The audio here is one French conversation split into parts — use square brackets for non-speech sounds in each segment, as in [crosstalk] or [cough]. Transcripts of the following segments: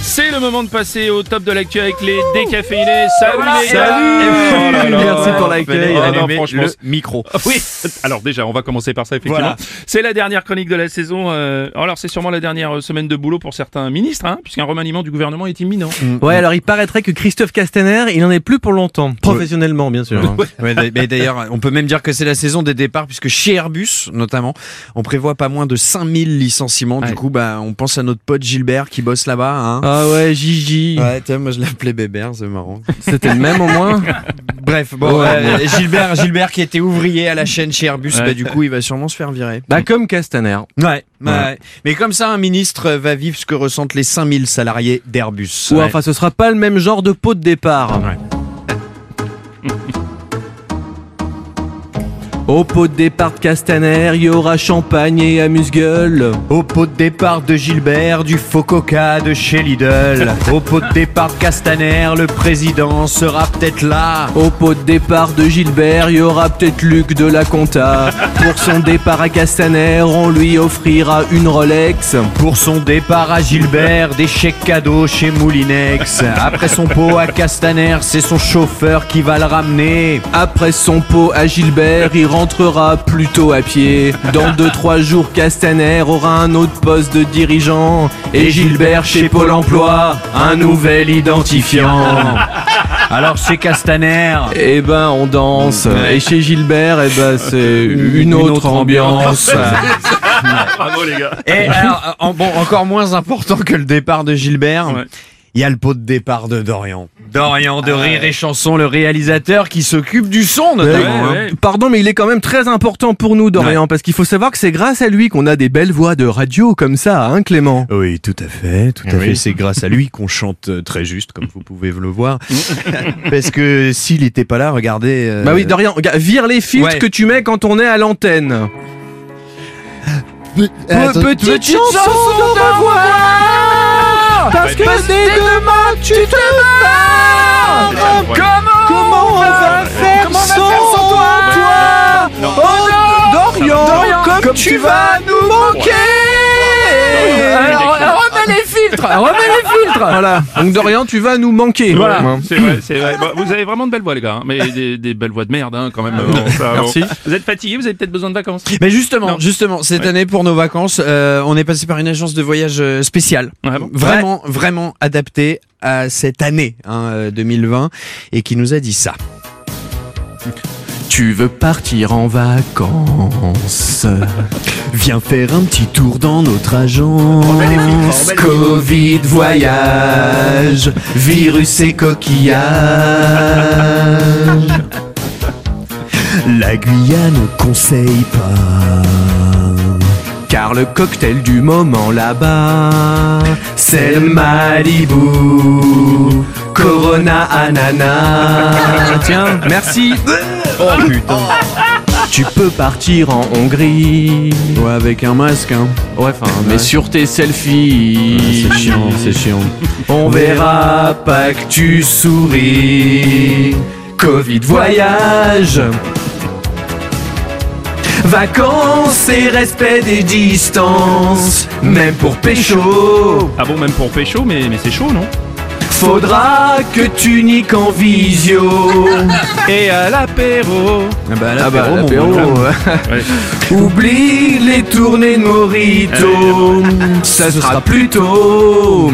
C'est le moment de passer au top de l'actu avec les décaféinés. Salut les gars Salut Oh là là. [laughs] Merci pour l'accueil. Non, Allumez franchement, le micro. Ah [laughs] Oui, alors déjà, on va commencer par ça, effectivement. Voilà. C'est la dernière chronique de la saison. euh, alors, c'est sûrement la dernière semaine de boulot pour certains ministres, hein, puisqu'un remaniement du gouvernement est imminent. Ouais, alors il paraîtrait que Christophe Castaner, il en est plus pour longtemps. Professionnellement, bien sûr. hein. [laughs] Ouais, d'a- mais d'ailleurs, on peut même dire que c'est la saison des départs, puisque chez Airbus, notamment, on prévoit pas moins de 5000 licenciements. Ouais. Du coup, bah, on pense à notre pote Gilbert qui bosse là-bas. Hein. Ah ouais, Gigi. Ouais, tiens, moi je l'appelais Bébert, c'est marrant. C'était le même au moins. [laughs] Bref, bon, Ouais. euh, Gilbert, Gilbert qui était ouvrier à la chaîne chez Airbus, Ouais. bah, du coup, il va sûrement se faire virer. Bah comme Castaner. Ouais, ouais. Mais comme ça, un ministre va vivre ce que ressentent les 5000 salariés d'Airbus. Ouais, enfin, ce sera pas le même genre de pot de départ. Ouais. [laughs] Au pot de départ de Castaner, il y aura champagne et amuse-gueule. Au pot de départ de Gilbert, du faux coca de chez Lidl. [laughs] Au pot de départ de Castaner, le président sera peut-être là. Au pot de départ de Gilbert, il y aura peut-être Luc de la Compta. [laughs] Pour son départ à Castaner, on lui offrira une Rolex. Pour son départ à Gilbert, des chèques cadeaux chez Moulinex. Après son pot à Castaner, c'est son chauffeur qui va le ramener. Après son pot à Gilbert, il rentrera plutôt à pied. Dans 2-3 jours, Castaner aura un autre poste de dirigeant. Et Gilbert chez Pôle emploi, un nouvel identifiant. [laughs] Alors chez Castaner, Eh ben, on danse. Et chez Gilbert, eh ben, c'est une, autre, ambiance. [laughs] Bravo les gars Et alors, en- bon, encore moins important que le départ de Gilbert, Ouais. Il y a le pot de départ de Dorian. Dorian de Rire et Chanson, le réalisateur qui s'occupe du son notamment. Ouais, hein. ouais. Pardon, mais il est quand même très important pour nous, Dorian, parce qu'il faut savoir que c'est grâce à lui qu'on a des belles voix de radio comme ça, hein, Clément? Oui, tout à fait, tout à Oui. fait. C'est grâce à lui qu'on chante euh, très juste, comme vous pouvez le voir. [laughs] Parce que s'il était pas là, regardez. euh, Bah oui, Dorian, vire les filtres Ouais. que tu mets quand on est à l'antenne. Attends, petite chanson de Parce que dès demain tu te barres. Comment Comment on va faire sans toi Oh Dorian, comme tu vas nous manquer. Alors, remets les filtres Remets les filtres Voilà, donc Dorian tu vas nous manquer Voilà, Ouais. c'est vrai, c'est vrai. Bon, vous avez vraiment de belles voix, les gars, hein, mais des, des belles voix de merde, hein, quand même. Bon, ça, bon. Merci. Vous êtes fatigué, vous avez peut-être besoin de vacances. Mais justement, Non. justement, cette Ouais. année pour nos vacances, euh, on est passé par une agence de voyage euh, spéciale, Ah bon vraiment, vraiment adaptée à cette année hein, euh, 2020, et qui nous a dit ça. Tu veux partir en vacances? Viens faire un petit tour dans notre agence. Covid, voyage, virus et coquillage. [laughs] La Guyane conseille pas. Car le cocktail du moment là-bas, c'est le Malibu. Corona ananas. [laughs] Tiens, merci. Oh putain. Tu peux partir en Hongrie. Ouais, avec un masque, hein. Ouais, enfin, mais sur tes selfies. c'est chiant, c'est chiant. On verra pas que tu souris. Covid voyage. Vacances et respect des distances. Même pour pécho. Ah bon, même pour pécho, mais, mais c'est chaud, non? Faudra que tu niques en visio. [laughs] Et à l'apéro Ah bah, Ah bah, l'apéro. [laughs] Ouais. Oublie les tournées de Morito. Ça sera plutôt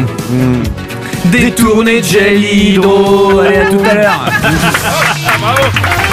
des tournées de gel hydro. Allez, à tout à l'heure. [laughs] Bravo